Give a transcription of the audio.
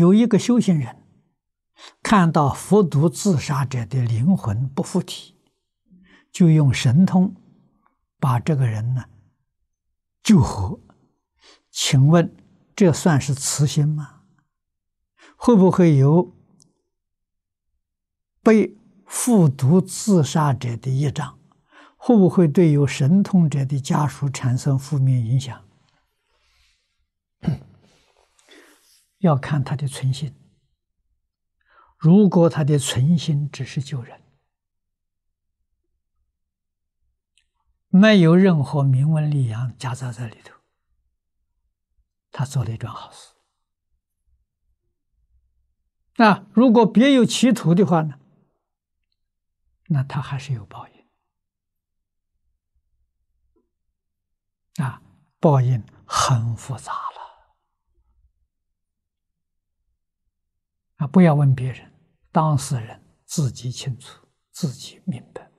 有一个修行人看到服毒自杀者的灵魂不附体，就用神通把这个人呢救活。请问这算是慈心吗？会不会有被服毒自杀者的业障？会不会对有神通者的家属产生负面影响？要看他的存心。如果他的存心只是救人，没有任何名闻利养夹杂在里头，他做了一桩好事。那如果别有企图的话呢？那他还是有报应。啊，报应很复杂啊不要问别人当事人自己清楚自己明白。